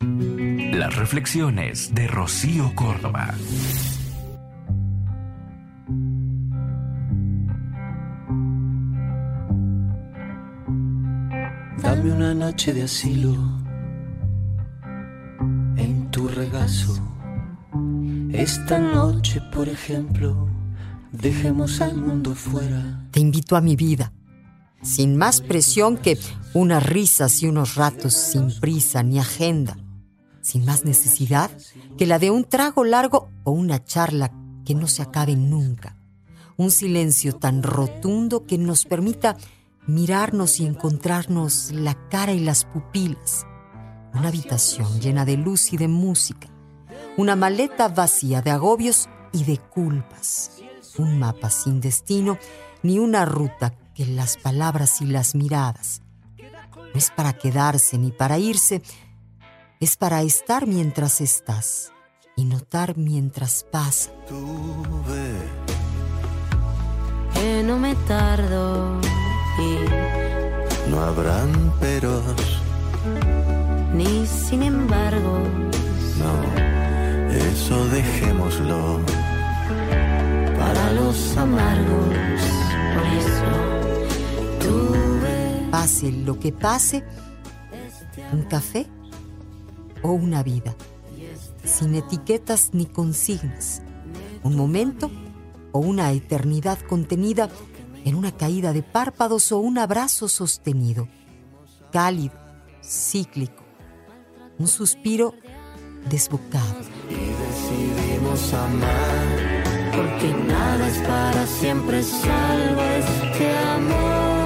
Las reflexiones de Rocío Córdoba. Dame una noche de asilo en tu regazo. Esta noche, por ejemplo, dejemos al mundo fuera. Te invito a mi vida, sin más presión que unas risas y unos ratos sin prisa ni agenda, sin más necesidad que la de un trago largo o una charla que no se acabe nunca. Un silencio tan rotundo que nos permita mirarnos y encontrarnos la cara y las pupilas. Una habitación llena de luz y de música. Una maleta vacía de agobios y de culpas. Un mapa sin destino ni una ruta que las palabras y las miradas. No es para quedarse ni para irse, es para estar mientras estás y notar mientras pasa. Que no me tardo y No habrán peros, ni sin embargo no, eso dejémoslo. para los amargos. Por eso tuve Pase lo que pase, un café o una vida, sin etiquetas ni consignas, un momento o una eternidad contenida en una caída de párpados o un abrazo sostenido, cálido, cíclico, un suspiro desbocado. Decidimos amar. porque nada es para siempre salvo este amor.